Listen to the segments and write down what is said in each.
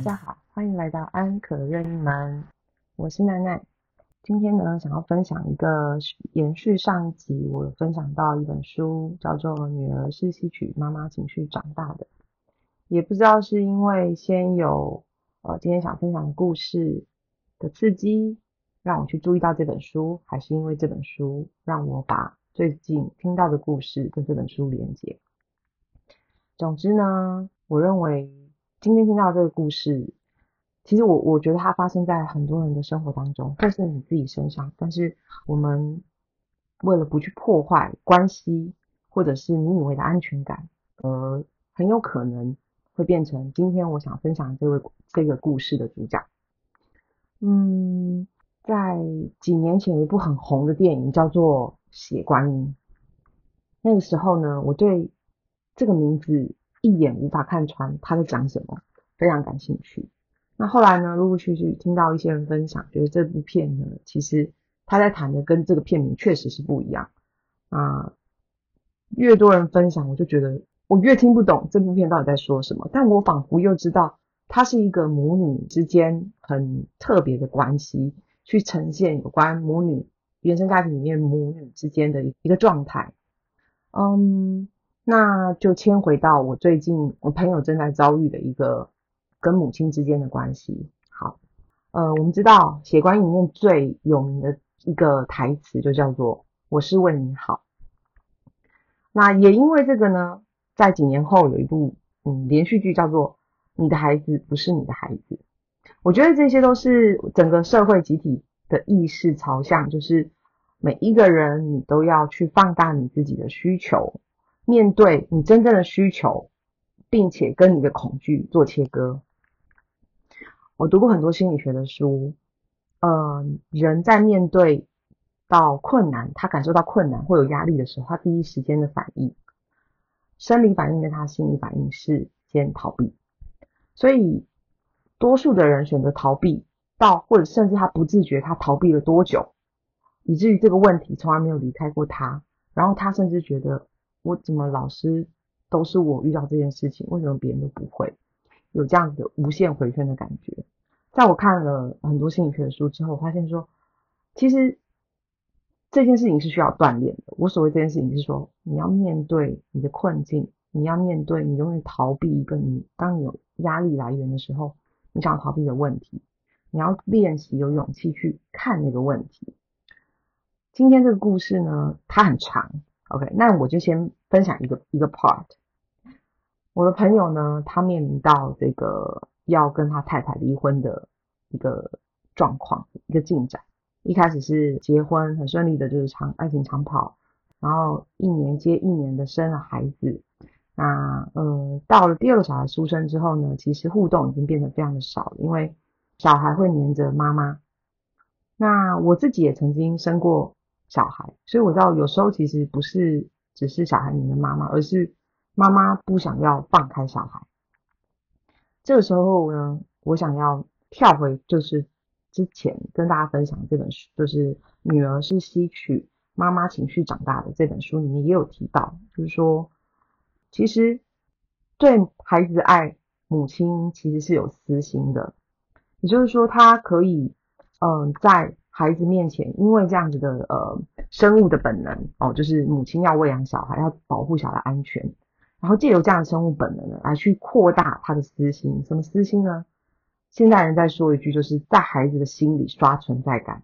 大家好，欢迎来到安可任意门，我是奈奈。今天呢，想要分享一个延续上一集，我分享到一本书，叫做《女儿是吸取妈妈情绪长大的》。也不知道是因为先有呃今天想分享的故事的刺激，让我去注意到这本书，还是因为这本书让我把最近听到的故事跟这本书连接。总之呢，我认为。今天听到这个故事，其实我我觉得它发生在很多人的生活当中，或是你自己身上。但是我们为了不去破坏关系，或者是你以为的安全感，而很有可能会变成今天我想分享这位这个故事的主角。嗯，在几年前有一部很红的电影叫做《血观音》，那个时候呢，我对这个名字。一眼无法看穿他在讲什么，非常感兴趣。那后来呢，陆陆续续听到一些人分享，觉得这部片呢，其实他在谈的跟这个片名确实是不一样啊。越多人分享，我就觉得我越听不懂这部片到底在说什么。但我仿佛又知道，它是一个母女之间很特别的关系，去呈现有关母女原生家庭里面母女之间的一个状态。嗯。那就牵回到我最近我朋友正在遭遇的一个跟母亲之间的关系。好，呃，我们知道《血观》里面最有名的一个台词就叫做“我是为你好”。那也因为这个呢，在几年后有一部嗯连续剧叫做《你的孩子不是你的孩子》。我觉得这些都是整个社会集体的意识朝向，就是每一个人你都要去放大你自己的需求。面对你真正的需求，并且跟你的恐惧做切割。我读过很多心理学的书，嗯，人在面对到困难，他感受到困难或有压力的时候，他第一时间的反应，生理反应跟他心理反应是先逃避。所以，多数的人选择逃避，到或者甚至他不自觉他逃避了多久，以至于这个问题从来没有离开过他，然后他甚至觉得。我怎么老师都是我遇到这件事情，为什么别人都不会有这样子的无限回圈的感觉？在我看了很多心理学的书之后，我发现说，其实这件事情是需要锻炼的。我所谓这件事情是说，你要面对你的困境，你要面对你永远逃避一个你，当你有压力来源的时候，你想逃避的问题，你要练习有勇气去看那个问题。今天这个故事呢，它很长。OK，那我就先分享一个一个 part。我的朋友呢，他面临到这个要跟他太太离婚的一个状况，一个进展。一开始是结婚很顺利的，就是长爱情长跑，然后一年接一年的生了孩子。那呃，到了第二个小孩出生之后呢，其实互动已经变得非常的少了，因为小孩会黏着妈妈。那我自己也曾经生过。小孩，所以我知道有时候其实不是只是小孩黏的妈妈，而是妈妈不想要放开小孩。这个时候呢，我想要跳回就是之前跟大家分享这本书，就是女儿是吸取妈妈情绪长大的这本书里面也有提到，就是说其实对孩子爱母亲其实是有私心的，也就是说他可以嗯在。孩子面前，因为这样子的呃生物的本能哦，就是母亲要喂养小孩，要保护小孩安全，然后借由这样的生物本能呢，来去扩大他的私心。什么私心呢？现代人在说一句，就是在孩子的心里刷存在感。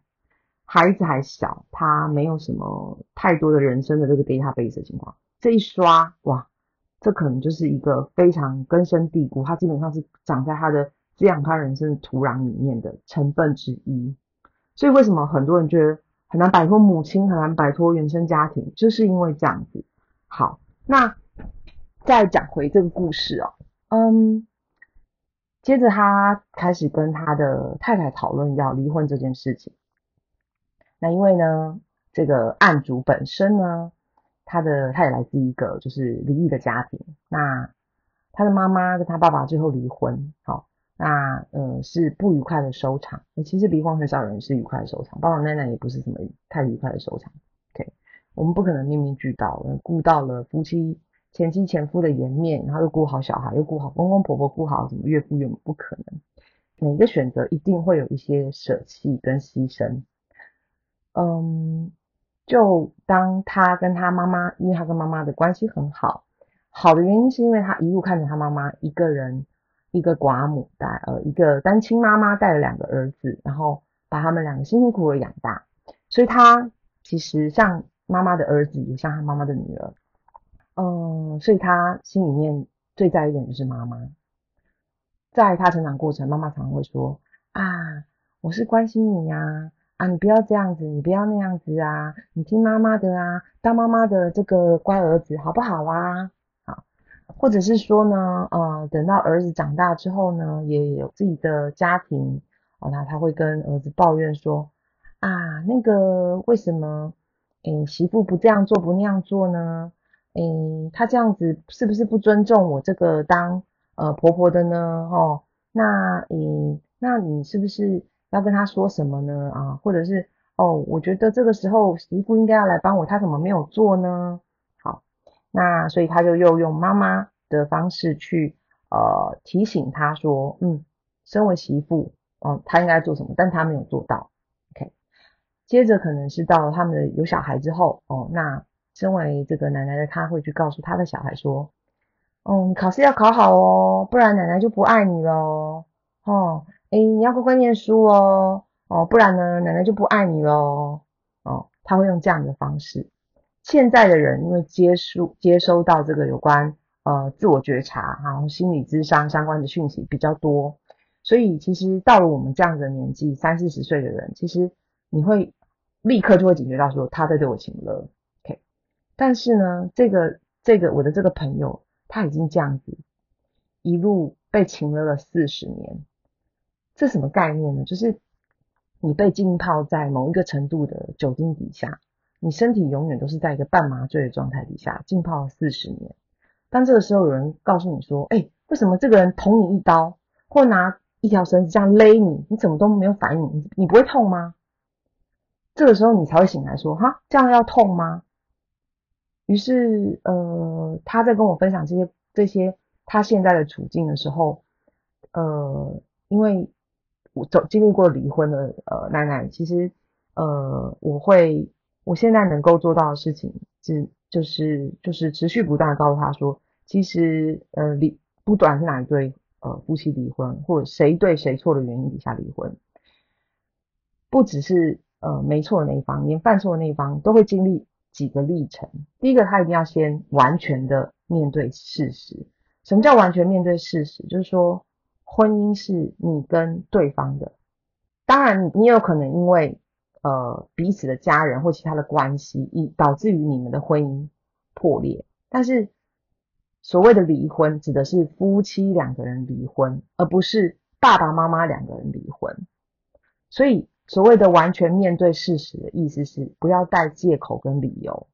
孩子还小，他没有什么太多的人生的这个 database 的情况，这一刷哇，这可能就是一个非常根深蒂固，它基本上是长在他的滋养他人生的土壤里面的成分之一。所以为什么很多人觉得很难摆脱母亲，很难摆脱原生家庭，就是因为这样子。好，那再讲回这个故事哦，嗯，接着他开始跟他的太太讨论要离婚这件事情。那因为呢，这个案主本身呢，他的他也来自一个就是离异的家庭，那他的妈妈跟他爸爸最后离婚，好。那呃是不愉快的收场，其实离婚很少人是愉快的收场，爸爸奶奶也不是什么太愉快的收场。OK，我们不可能面面俱到，顾到了夫妻前妻前夫的颜面，然后又顾好小孩，又顾好公公婆婆，顾好什么岳父岳母，不可能。每一个选择一定会有一些舍弃跟牺牲。嗯，就当他跟他妈妈，因为他跟妈妈的关系很好，好的原因是因为他一路看着他妈妈一个人，一个寡母带呃一个单亲妈妈带了两个儿子，然后把他们两个辛辛苦苦养大，所以他其实像妈妈的儿子，也像他妈妈的女儿。嗯，所以他心里面最在意的就是妈妈。在他成长过程，妈妈常常会说：“啊，我是关心你呀，啊，你不要这样子，你不要那样子啊，你听妈妈的啊，当妈妈的这个乖儿子好不好啊？”或者是说呢，呃，等到儿子长大之后呢，也有自己的家庭，哦，那他会跟儿子抱怨说：“啊，那个为什么，诶，媳妇不这样做，不那样做呢？”诶，他这样子是不是不尊重我这个当呃婆婆的呢？哦，那诶，那你是不是要跟他说什么呢？啊，或者是哦，我觉得这个时候媳妇应该要来帮我，他怎么没有做呢？那所以他就又用妈妈的方式去呃提醒他说，嗯，身为媳妇，哦，他应该做什么，但他没有做到。OK，接着可能是到他们有小孩之后，哦，那。身为这个奶奶的她会去告诉她的小孩说：“哦，你考试要考好哦，不然奶奶就不爱你喽。哦，哎，你要乖乖念书哦。哦，不然呢，奶奶就不爱你喽。哦，他会用这样的方式。现在的人因为接收接收到这个有关呃自我觉察然后心理智商相关的讯息比较多，所以其实到了我们这样的年纪，三四十岁的人，其实你会立刻就会警觉到说他在对我情了。OK，但是呢，这个这个我的这个朋友他已经这样子一路被情了了四十年，这什么概念呢？就是你被浸泡在某一个程度的酒精底下，你身体永远都是在一个半麻醉的状态底下浸泡了四十年。当这个时候有人告诉你说：“哎，为什么这个人捅你一刀，或拿一条绳子这样勒你，你怎么都没有反应？你你不会痛吗？”这个时候你才会醒来说：“哈，这样要痛吗？”于是，呃，他在跟我分享这些这些他现在的处境的时候，呃，因为我走经历过离婚的呃奶奶，其实呃，我会我现在能够做到的事情，是就是就是持续不断的告诉他说，其实呃离不短是哪一对呃夫妻离婚，或者谁对谁错的原因底下离婚，不只是呃没错的那一方，连犯错的那一方都会经历。几个历程，第一个，他一定要先完全的面对事实。什么叫完全面对事实？就是说，婚姻是你跟对方的，当然，你有可能因为呃彼此的家人或其他的关系，以导致于你们的婚姻破裂。但是，所谓的离婚，指的是夫妻两个人离婚，而不是爸爸妈妈两个人离婚。所以。所谓的完全面对事实的意思是，不要带借口跟理由，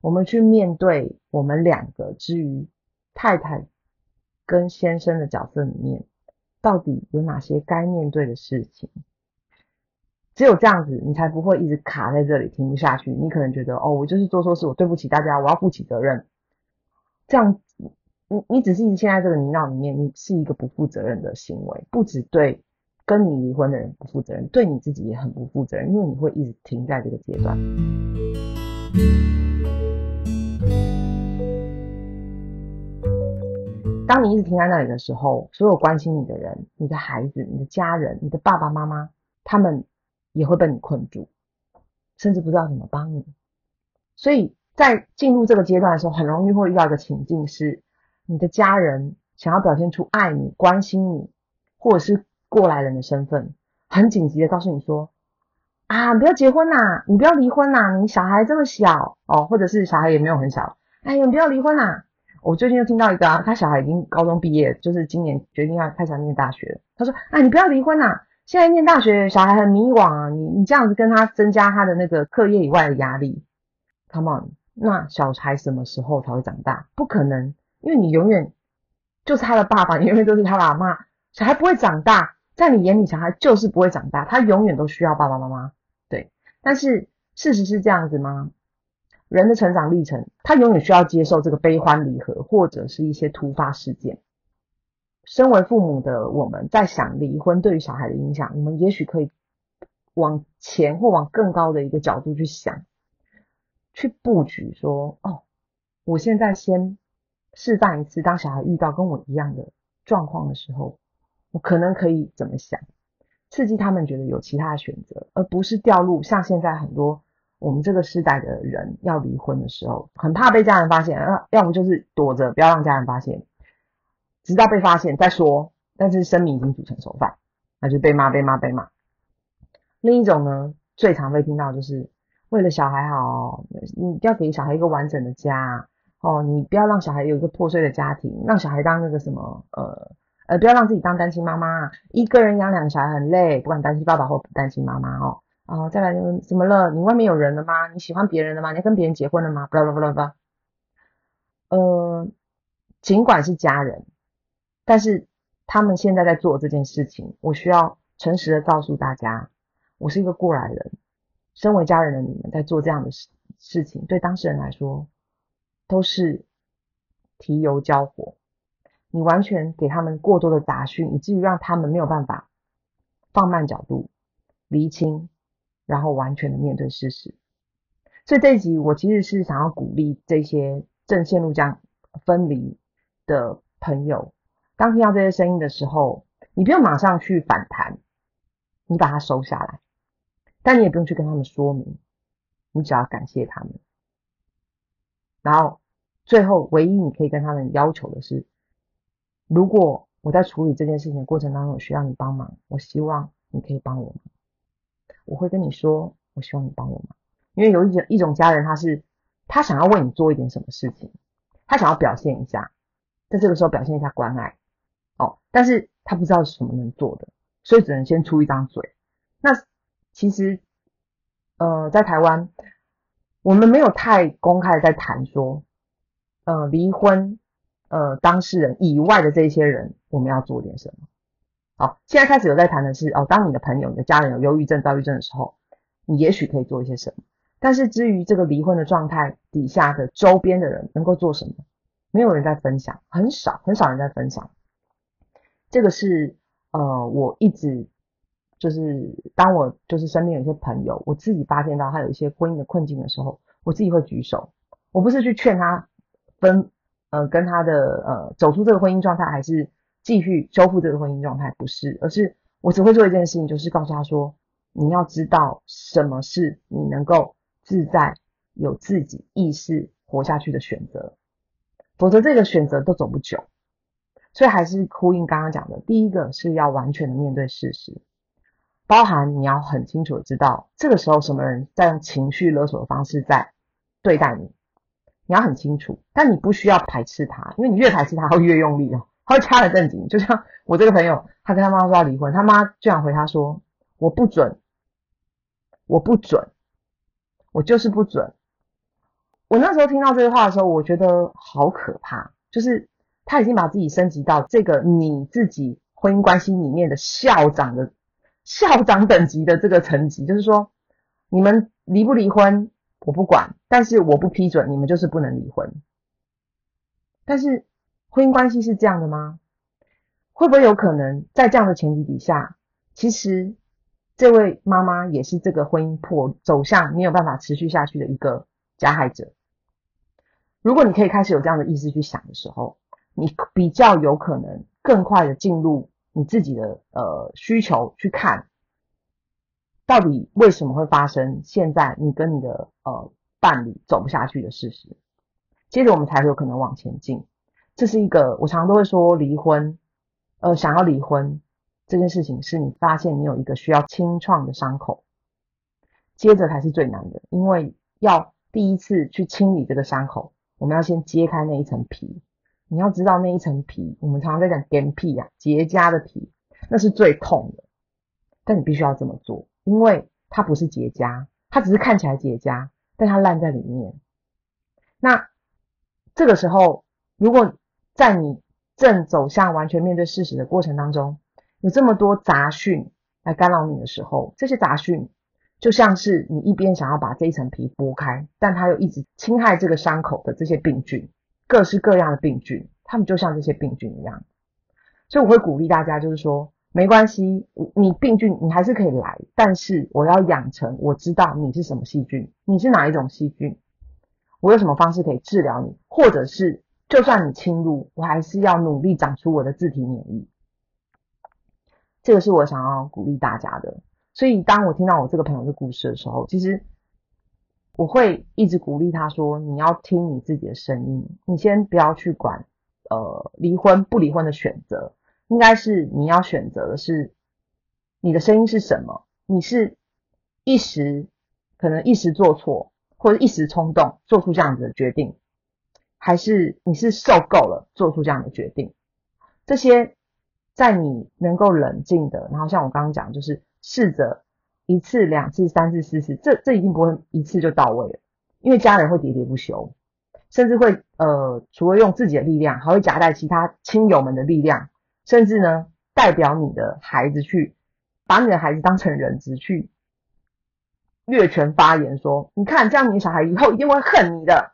我们去面对我们两个之于太太跟先生的角色里面，到底有哪些该面对的事情？只有这样子，你才不会一直卡在这里停不下去。你可能觉得，哦，我就是做错事，我对不起大家，我要负起责任。这样，你你只是现在这个泥淖里面，你是一个不负责任的行为，不只对。跟你离婚的人不负责任，对你自己也很不负责任，因为你会一直停在这个阶段。当你一直停在那里的时候，所有关心你的人、你的孩子、你的家人、你的爸爸妈妈，他们也会被你困住，甚至不知道怎么帮你。所以在进入这个阶段的时候，很容易会遇到一个情境，是你的家人想要表现出爱你、关心你，或者是。过来人的身份，很紧急的告诉你说：啊，不要结婚呐，你不要离婚呐，你小孩这么小哦，或者是小孩也没有很小，哎，你不要离婚呐。我最近又听到一个啊，他小孩已经高中毕业，就是今年决定要开始念大学。他说：啊，你不要离婚呐，现在念大学小孩很迷惘啊，你你这样子跟他增加他的那个课业以外的压力。Come on，那小孩什么时候才会长大？不可能，因为你永远就是他的爸爸，永远都是他的妈，小孩不会长大。在你眼里，小孩就是不会长大，他永远都需要爸爸妈妈。对，但是事实是这样子吗？人的成长历程，他永远需要接受这个悲欢离合，或者是一些突发事件。身为父母的我们在想离婚对于小孩的影响，我们也许可以往前或往更高的一个角度去想，去布局说：哦，我现在先示范一次，当小孩遇到跟我一样的状况的时候，我可能可以怎么想，刺激他们觉得有其他的选择，而不是掉入像现在很多我们这个时代的人要离婚的时候，很怕被家人发现，啊，要不就是躲着不要让家人发现。直到被发现再说，但是生米已经煮成熟饭，那就被骂被骂被骂。另一种呢，最常被听到就是为了小孩好，你要给小孩一个完整的家哦，你不要让小孩有一个破碎的家庭，让小孩当那个什么呃呃，不要让自己当单亲妈妈，一个人养两个小孩很累，不管单亲爸爸或单亲妈妈哦。啊，再来就怎么了？你外面有人了吗？你喜欢别人了吗？你跟别人结婚了吗？巴拉巴拉巴拉。呃，尽管是家人。但是他们现在在做这件事情，我需要诚实的告诉大家，我是一个过来人。身为家人的你们在做这样的事事情，对当事人来说都是提油交火。你完全给他们过多的杂讯，以至于让他们没有办法放慢角度、厘清，然后完全的面对事实。所以这一集我其实是想要鼓励这些正陷入这样分离的朋友。当听到这些声音的时候，你不用马上去反弹，你把它收下来，但你也不用去跟他们说明，你只要感谢他们。然后最后，唯一你可以跟他们要求的是，如果我在处理这件事情过程当中需要你帮忙，我希望你可以帮我忙。我会跟你说，我希望你帮我忙，因为有一种一种家人，他是他想要为你做一点什么事情，他想要表现一下，在这个时候表现一下关爱。哦，但是他不知道是什么能做的，所以只能先出一张嘴。那其实，呃，在台湾，我们没有太公开的在谈说，呃，离婚，呃，当事人以外的这些人，我们要做点什么。好，现在开始有在谈的是，哦，当你的朋友、你的家人有忧郁症、躁郁症的时候，你也许可以做一些什么。但是至于这个离婚的状态底下的周边的人能够做什么，没有人在分享，很少很少人在分享。这个是呃，我一直就是当我就是身边有一些朋友，我自己发现到他有一些婚姻的困境的时候，我自己会举手。我不是去劝他分呃跟他的呃走出这个婚姻状态，还是继续修复这个婚姻状态，不是，而是我只会做一件事情，就是告诉他说，你要知道什么是你能够自在有自己意识活下去的选择，否则这个选择都走不久。所以还是呼应刚刚讲的，第一个是要完全的面对事实，包含你要很清楚的知道这个时候什么人在用情绪勒索的方式在对待你，你要很清楚，但你不需要排斥他，因为你越排斥他，会越用力哦，他会掐得更紧。就像我这个朋友，他跟他妈说要离婚，他妈就想回他说我不准，我不准，我就是不准。我那时候听到这句话的时候，我觉得好可怕，就是。他已经把自己升级到这个你自己婚姻关系里面的校长的校长等级的这个层级，就是说，你们离不离婚我不管，但是我不批准你们就是不能离婚。但是婚姻关系是这样的吗？会不会有可能在这样的前提底下，其实这位妈妈也是这个婚姻破走向没有办法持续下去的一个加害者？如果你可以开始有这样的意识去想的时候。你比较有可能更快的进入你自己的呃需求去看，到底为什么会发生现在你跟你的呃伴侣走不下去的事实，接着我们才会有可能往前进。这是一个我常常都会说离婚，呃想要离婚这件事情是你发现你有一个需要清创的伤口，接着才是最难的，因为要第一次去清理这个伤口，我们要先揭开那一层皮。你要知道那一层皮，我们常常在讲干皮啊，结痂的皮，那是最痛的。但你必须要这么做，因为它不是结痂，它只是看起来结痂，但它烂在里面。那这个时候，如果在你正走向完全面对事实的过程当中，有这么多杂讯来干扰你的时候，这些杂讯就像是你一边想要把这一层皮剥开，但它又一直侵害这个伤口的这些病菌，各式各样的病菌，他们就像这些病菌一样。所以我会鼓励大家，就是说没关系，你病菌你还是可以来，但是我要养成我知道你是什么细菌，你是哪一种细菌，我有什么方式可以治疗你，或者是就算你侵入，我还是要努力长出我的自体免疫。这个是我想要鼓励大家的。所以，当我听到我这个朋友的故事的时候，其实我会一直鼓励他说：“你要听你自己的声音，你先不要去管呃离婚不离婚的选择，应该是你要选择的是你的声音是什么？你是一时可能一时做错，或者一时冲动做出这样子的决定，还是你是受够了做出这样的决定？这些在你能够冷静的，然后像我刚刚讲，就是。试着一次、两次、三次、四次，这这一定不会一次就到位了，因为家人会喋喋不休，甚至会呃，除了用自己的力量，还会夹带其他亲友们的力量，甚至呢，代表你的孩子去把你的孩子当成人质去越权发言，说你看这样，你的小孩以后一定会恨你的，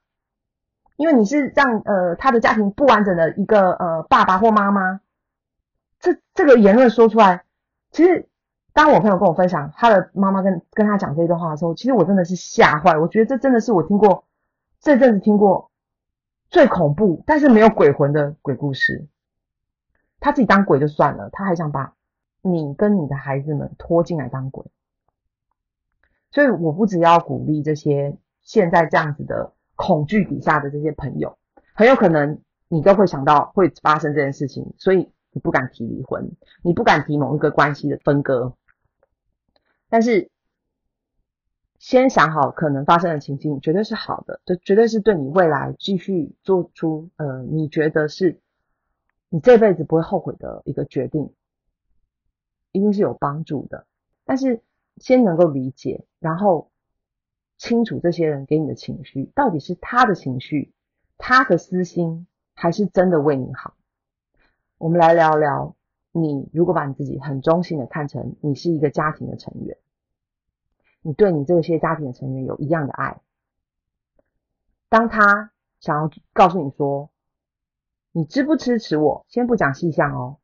因为你是让呃他的家庭不完整的一个呃爸爸或妈妈，这这个言论说出来，其实。当我朋友跟我分享他的妈妈跟跟他讲这段话的时候，其实我真的是吓坏。我觉得这真的是我听过这阵子听过最恐怖，但是没有鬼魂的鬼故事。他自己当鬼就算了，他还想把你跟你的孩子们拖进来当鬼。所以我不只要鼓励这些现在这样子的恐惧底下的这些朋友，很有可能你都会想到会发生这件事情，所以你不敢提离婚，你不敢提某一个关系的分割。但是，先想好可能发生的情境，绝对是好的，这绝对是对你未来继续做出呃，你觉得是你这辈子不会后悔的一个决定，一定是有帮助的。但是先能够理解，然后清楚这些人给你的情绪到底是他的情绪，他的私心，还是真的为你好。我们来聊聊，你如果把你自己很中性的看成你是一个家庭的成员。你对你这些家庭的成员有一样的爱。当他想要告诉你说，你支不支持我？先不讲细项哦。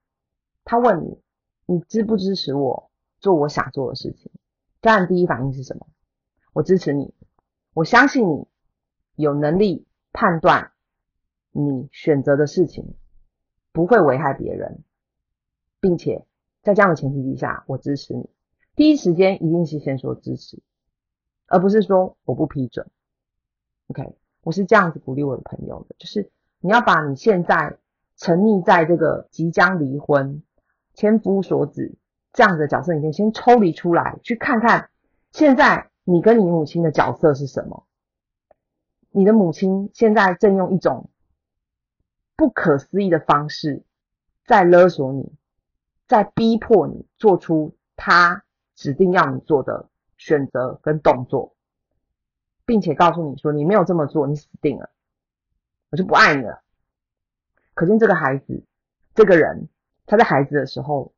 他问你，你支不支持我做我想做的事情？家人第一反应是什么？我支持你，我相信你有能力判断你选择的事情不会危害别人，并且在这样的前提底下，我支持你。第一时间一定是先说支持，而不是说我不批准。OK，我是这样子鼓励我的朋友的，就是你要把你现在沉溺在这个即将离婚、千夫所指这样子的角色里面，先抽离出来，去看看现在你跟你母亲的角色是什么。你的母亲现在正用一种不可思议的方式在勒索你，在逼迫你做出他。指定要你做的选择跟动作，并且告诉你说，你没有这么做，你死定了，我就不爱你了。可见这个孩子，这个人，他在孩子的时候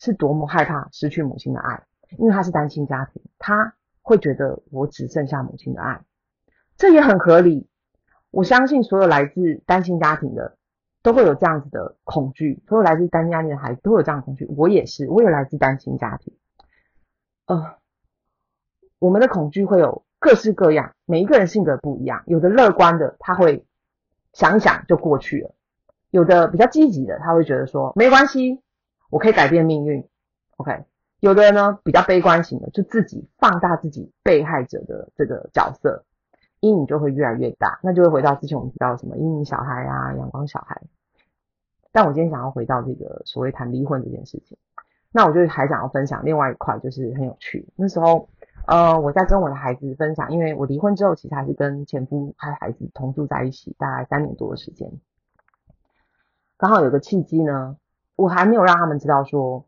是多么害怕失去母亲的爱，因为他是单亲家庭，他会觉得我只剩下母亲的爱，这也很合理。我相信所有来自单亲家庭的都会有这样子的恐惧，所有来自单亲家庭的孩子都会有这样的恐惧，我也是，我也来自单亲家庭。呃，我们的恐惧会有各式各样，每一个人性格不一样。有的乐观的，他会想一想就过去了；有的比较积极的，他会觉得说没关系，我可以改变命运。OK，有的人呢比较悲观型的，就自己放大自己被害者的这个角色，阴影就会越来越大。那就会回到之前我们提到什么阴影小孩啊、阳光小孩。但我今天想要回到这个所谓谈离婚这件事情。那我就还想要分享另外一块，就是很有趣。那时候，呃，我在跟我的孩子分享，因为我离婚之后，其实还是跟前夫还有孩子同住在一起，大概三年多的时间。刚好有个契机呢，我还没有让他们知道说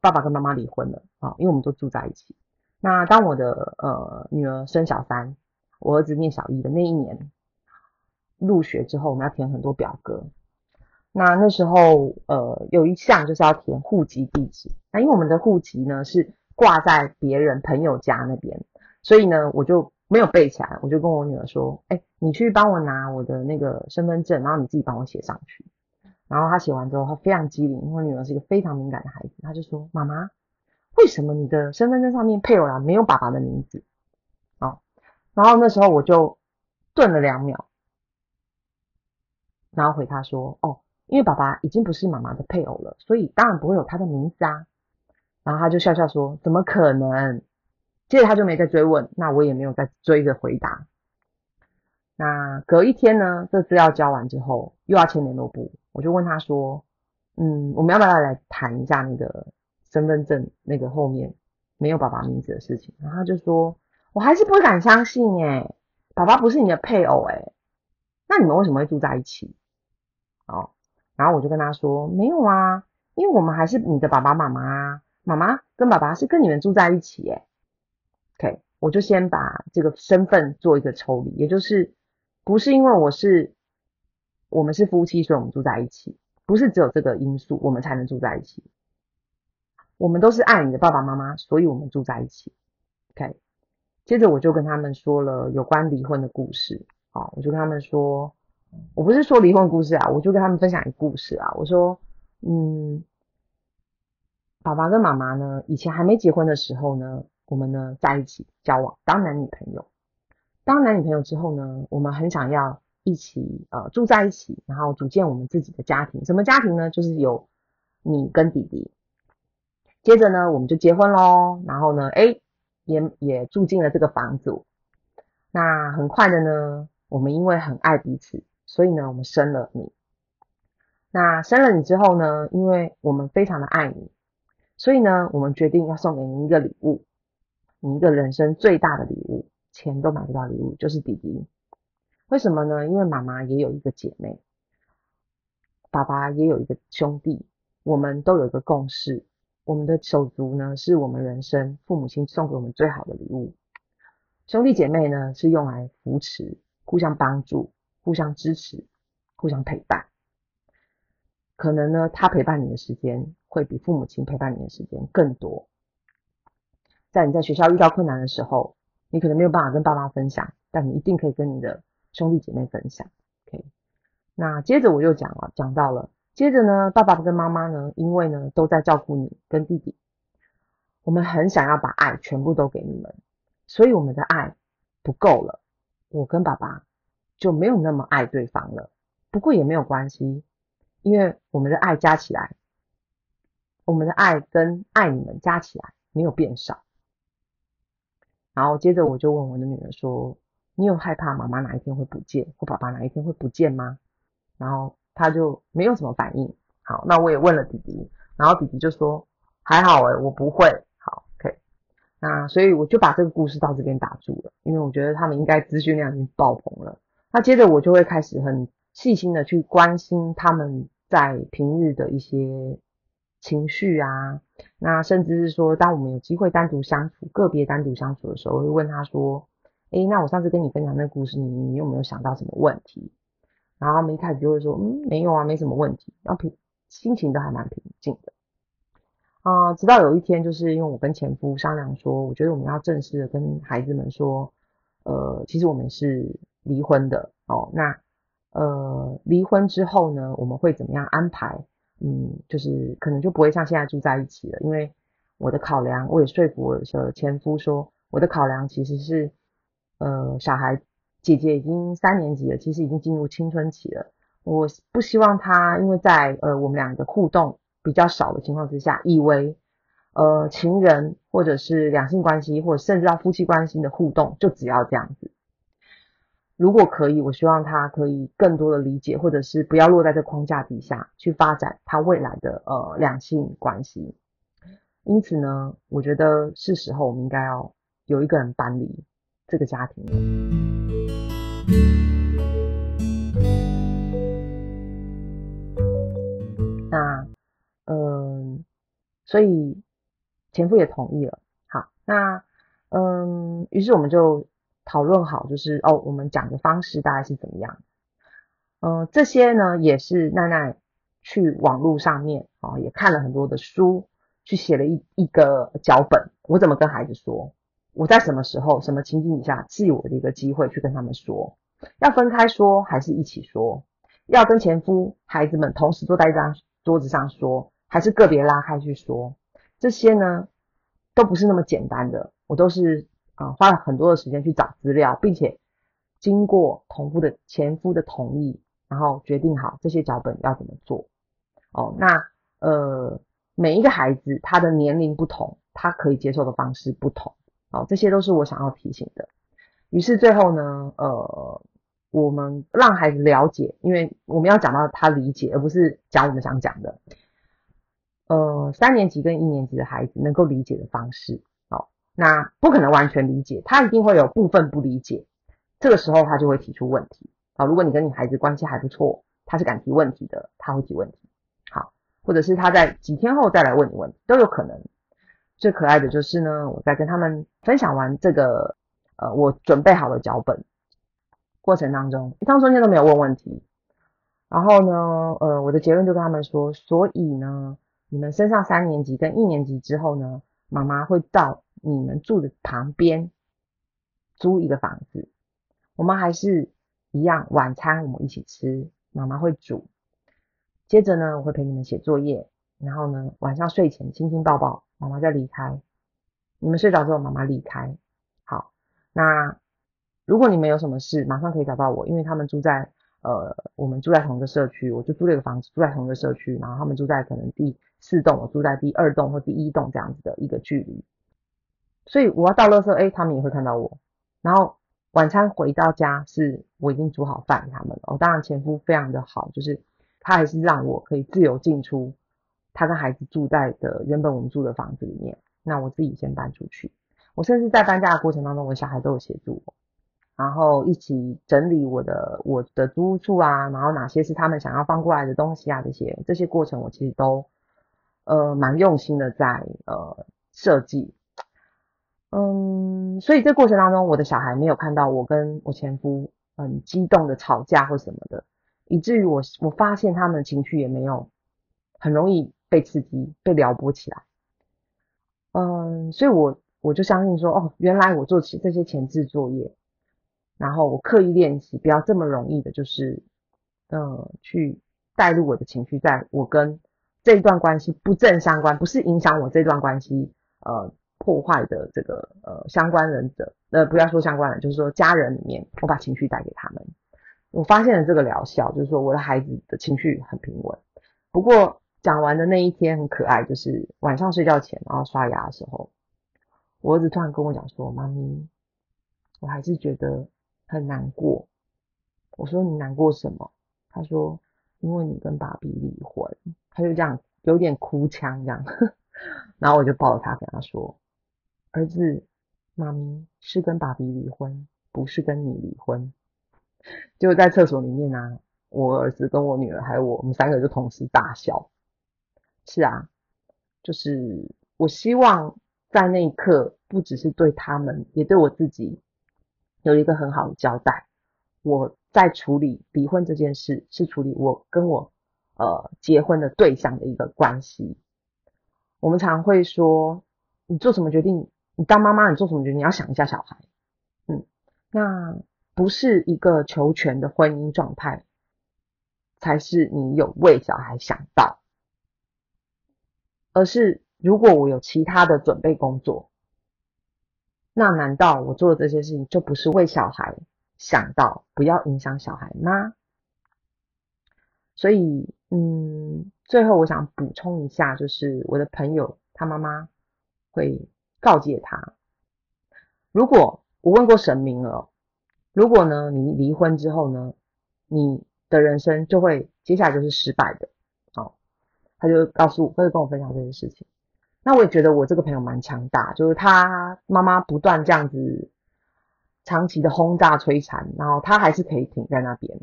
爸爸跟妈妈离婚了啊，因为我们都住在一起。那当我的呃女儿生小三，我儿子念小一的那一年入学之后，我们要填很多表格。那那时候，呃，有一项就是要填户籍地址。那因为我们的户籍呢是挂在别人朋友家那边，所以呢，我就没有背起来，我就跟我女儿说：“哎，你去帮我拿我的那个身份证，然后你自己帮我写上去。”然后她写完之后，她非常机灵，因为女儿是一个非常敏感的孩子，她就说：“妈妈，为什么你的身份证上面配偶栏没有爸爸的名字？”然后那时候我就顿了两秒，然后回他说：“哦，因为爸爸已经不是妈妈的配偶了，所以当然不会有他的名字啊。”然后他就笑笑说：“怎么可能？”接着他就没再追问，那我也没有再追着回答。那隔一天呢，这资料交完之后，又要签联络簿，我就问他说：“嗯，我们要不要来谈一下那个身份证那个后面没有爸爸名字的事情？”然后他就说：“我还是不敢相信诶爸爸不是你的配偶诶那你们为什么会住在一起？”哦，然后我就跟他说：“没有啊，因为我们还是你的爸爸妈妈啊。”妈妈跟爸爸是跟你们住在一起耶，OK，我就先把这个身份做一个抽离，也就是不是因为我是我们是夫妻，所以我们住在一起，不是只有这个因素我们才能住在一起，我们都是爱你的爸爸妈妈，所以我们住在一起，OK，接着我就跟他们说了有关离婚的故事，好，我就跟他们说，我不是说离婚故事啊，我就跟他们分享一个故事啊，我说，嗯。爸爸跟妈妈呢，以前还没结婚的时候呢，我们呢在一起交往，当男女朋友。当男女朋友之后呢，我们很想要一起呃住在一起，然后组建我们自己的家庭。什么家庭呢？就是有你跟弟弟。接着呢，我们就结婚喽，然后呢，哎，也也住进了这个房子。那很快的呢，我们因为很爱彼此，所以呢，我们生了你。那生了你之后呢，因为我们非常的爱你。所以呢，我们决定要送给您一个礼物，你一个人生最大的礼物，钱都买不到礼物，就是弟弟。为什么呢？因为妈妈也有一个姐妹，爸爸也有一个兄弟，我们都有一个共识，我们的手足呢，是我们人生父母亲送给我们最好的礼物。兄弟姐妹呢，是用来扶持、互相帮助、互相支持、互相陪伴。可能呢，他陪伴你的时间会比父母亲陪伴你的时间更多。在你在学校遇到困难的时候，你可能没有办法跟爸妈分享，但你一定可以跟你的兄弟姐妹分享。OK，那接着我又讲了，讲到了，接着呢，爸爸跟妈妈呢，因为呢都在照顾你跟弟弟，我们很想要把爱全部都给你们，所以我们的爱不够了，我跟爸爸就没有那么爱对方了。不过也没有关系。因为我们的爱加起来，我们的爱跟爱你们加起来没有变少。然后接着我就问我的女儿说：“你有害怕妈妈哪一天会不见，或爸爸哪一天会不见吗？”然后他就没有什么反应。好，那我也问了弟弟，然后弟弟就说：“还好诶，我不会。”好，OK。那所以我就把这个故事到这边打住了，因为我觉得他们应该资讯量已经爆棚了。那接着我就会开始很细心的去关心他们。在平日的一些情绪啊，那甚至是说，当我们有机会单独相处、个别单独相处的时候，会问他说：“哎，那我上次跟你分享那个故事，你你有没有想到什么问题？”然后他们一开始就会说：“嗯，没有啊，没什么问题。”然后平心情都还蛮平静的啊。直到有一天，就是因为我跟前夫商量说，我觉得我们要正式的跟孩子们说，呃，其实我们是离婚的哦。那呃，离婚之后呢，我们会怎么样安排？嗯，就是可能就不会像现在住在一起了，因为我的考量，我也说服我的前夫说，我的考量其实是，呃，小孩姐姐已经三年级了，其实已经进入青春期了，我不希望她因为在呃我们两个互动比较少的情况之下，以为呃情人或者是两性关系，或者甚至到夫妻关系的互动就只要这样子。如果可以，我希望他可以更多的理解，或者是不要落在这框架底下去发展他未来的呃两性关系。因此呢，我觉得是时候我们应该要有一个人搬离这个家庭了。那嗯，所以前夫也同意了。好，那嗯，于是我们就。讨论好，就是哦，我们讲的方式大概是怎么样？嗯，这些呢也是奈奈去网络上面哦，也看了很多的书，去写了一一个脚本，我怎么跟孩子说？我在什么时候、什么情境底下是我的一个机会去跟他们说？要分开说还是一起说？要跟前夫、孩子们同时坐在一张桌子上说，还是个别拉开去说？这些呢，都不是那么简单的。我都是啊花了很多的时间去找资料，并且经过同夫的前夫的同意，然后决定好这些脚本要怎么做。哦，那呃每一个孩子他的年龄不同，他可以接受的方式不同。哦，这些都是我想要提醒的。于是最后呢，呃，我们让孩子了解，因为我们要讲到他理解，而不是讲我们想讲的。呃，三年级跟一年级的孩子能够理解的方式，好，那不可能完全理解，他一定会有部分不理解。这个时候他就会提出问题。好，如果你跟你孩子关系还不错，他是敢提问题的，他会提问题。好，或者是他在几天后再来问你问题，都有可能。最可爱的就是呢，我在跟他们分享完这个呃我准备好的脚本过程当中，一趟中间都没有问问题。然后呢，呃，我的结论就跟他们说，所以呢，你们升上三年级跟一年级之后呢，妈妈会到你们住的旁边租一个房子，我们还是一样晚餐我们一起吃，妈妈会煮。接着呢，我会陪你们写作业，然后呢，晚上睡前亲亲抱抱。妈妈再离开，你们睡着之后，妈妈离开。那如果你们有什么事，马上可以找到我，因为他们住在呃，我们住在同一个社区，我就租了一个房子，住在同一个社区，然后他们住在可能第四栋，我住在第二栋或第一栋这样子的一个距离。所以我要到垃圾，哎，他们也会看到我。然后晚餐回到家，是我已经煮好饭给他们了。哦，当然前夫非常的好，就是他还是让我可以自由进出。他跟孩子住在的原本我们住的房子里面，那我自己先搬出去。我甚至在搬家的过程当中，我小孩都有协助我，然后一起整理我的我的租屋处啊，然后哪些是他们想要放过来的东西啊，这些这些过程我其实都呃蛮用心的在呃设计。嗯，所以这过程当中，我的小孩没有看到我跟我前夫很激动的吵架或什么的，以至于我我发现他们的情绪也没有很容易。被刺激，被撩拨起来，嗯，所以我我就相信说，哦，原来我做起这些前置作业，然后我刻意练习，不要这么容易的，就是，呃，去带入我的情绪，在我跟这一段关系不正相关，不是影响我这段关系，呃，破坏的这个呃相关人的，呃，不要说相关人，就是说家人里面，我把情绪带给他们，我发现了这个疗效，就是说我的孩子的情绪很平稳，不过。讲完的那一天很可爱，就是晚上睡觉前，然后刷牙的时候，我儿子突然跟我讲说：“妈咪，我还是觉得很难过。”我说：“你难过什么？”他说：“因为你跟爸比离婚。”他就这样有点哭腔这样，然后我就抱着他跟他说：“儿子，妈咪是跟爸比离婚，不是跟你离婚。”就在厕所里面啊，我儿子跟我女儿还有我，我们三个就同时大笑。是啊，就是我希望在那一刻，不只是对他们，也对我自己有一个很好的交代。我在处理离婚这件事，是处理我跟我呃结婚的对象的一个关系。我们常会说，你做什么决定，你当妈妈，你做什么决定，你要想一下小孩。嗯，那不是一个求全的婚姻状态，才是你有为小孩想到。而是，如果我有其他的准备工作，那难道我做的这些事情就不是为小孩想到，不要影响小孩吗？所以，嗯，最后我想补充一下，就是我的朋友他妈妈会告诫他，如果我问过神明了，如果呢你离婚之后呢，你的人生就会接下来就是失败的。哦他就告诉我，他就跟我分享这件事情。那我也觉得我这个朋友蛮强大，就是他妈妈不断这样子长期的轰炸摧残，然后他还是可以挺在那边。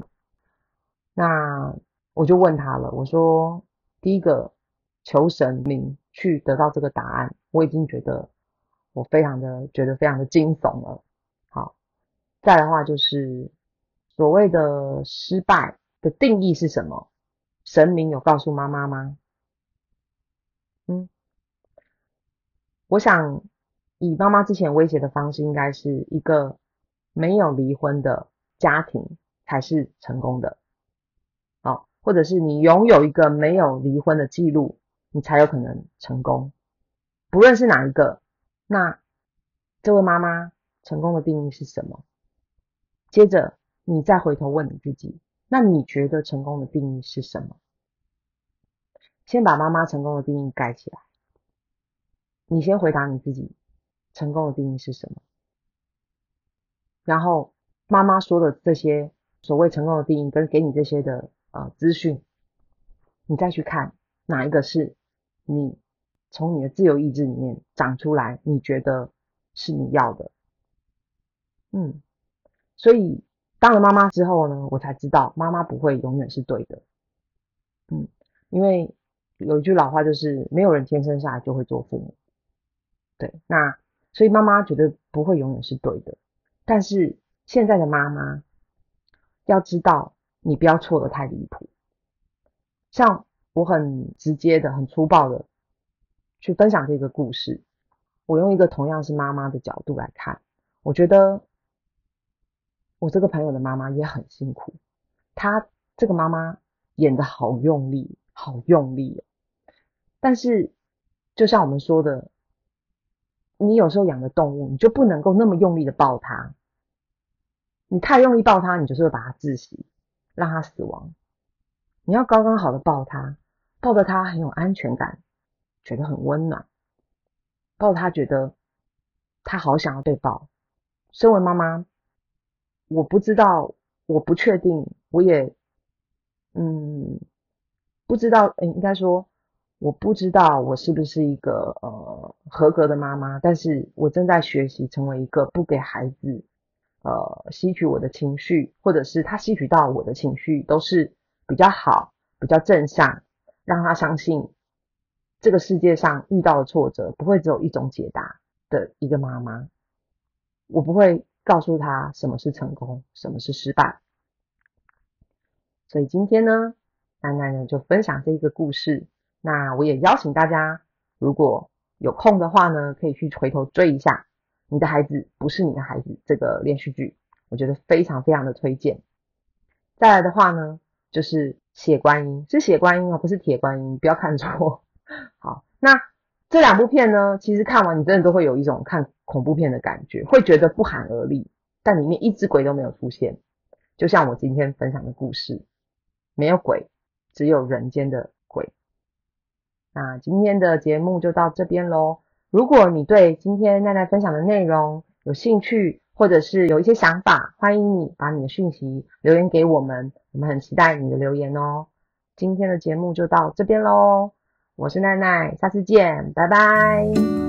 那我就问他了，我说第一个求神明去得到这个答案，我已经觉得我非常的觉得非常的惊悚了。好，再的话就是所谓的失败的定义是什么？神明有告诉妈妈吗？我想以妈妈之前威胁的方式，应该是一个没有离婚的家庭才是成功的，哦，或者是你拥有一个没有离婚的记录，你才有可能成功。不论是哪一个，那这位妈妈成功的定义是什么？接着你再回头问你自己，那你觉得成功的定义是什么？先把妈妈成功的定义盖起来。你先回答你自己，成功的定义是什么？然后妈妈说的这些所谓成功的定义，跟给你这些的呃资讯，你再去看哪一个是你从你的自由意志里面长出来，你觉得是你要的？嗯，所以当了妈妈之后呢，我才知道妈妈不会永远是对的。嗯，因为有一句老话就是，没有人天生下来就会做父母。对，那所以妈妈绝对不会永远是对的，但是现在的妈妈要知道，你不要错的太离谱。像我很直接的、很粗暴的去分享这个故事，我用一个同样是妈妈的角度来看，我觉得我这个朋友的妈妈也很辛苦，她这个妈妈演的好用力，好用力，但是就像我们说的。你有时候养的动物，你就不能够那么用力的抱它。你太用力抱它，你就是会把它窒息，让它死亡。你要刚刚好的抱它，抱着它很有安全感，觉得很温暖，抱它觉得它好想要被抱。身为妈妈，我不知道，我不确定，我也嗯不知道，应该说。我不知道我是不是一个呃合格的妈妈，但是我正在学习成为一个不给孩子呃吸取我的情绪，或者是他吸取到我的情绪都是比较好、比较正向，让他相信这个世界上遇到的挫折不会只有一种解答的一个妈妈。我不会告诉他什么是成功，什么是失败。所以今天呢，奶奶呢就分享这一个故事。那我也邀请大家，如果有空的话呢，可以去回头追一下《你的孩子不是你的孩子》这个连续剧，我觉得非常非常的推荐。再来的话呢，就是《血观音》，是《血观音》哦，不是《铁观音》，不要看错。好，那这两部片呢，其实看完你真的都会有一种看恐怖片的感觉，会觉得不寒而栗，但里面一只鬼都没有出现，就像我今天分享的故事，没有鬼，只有人间的。那今天的节目就到这边喽。如果你对今天奈奈分享的内容有兴趣，或者是有一些想法，欢迎你把你的讯息留言给我们，我们很期待你的留言哦。今天的节目就到这边喽，我是奈奈，下次见，拜拜。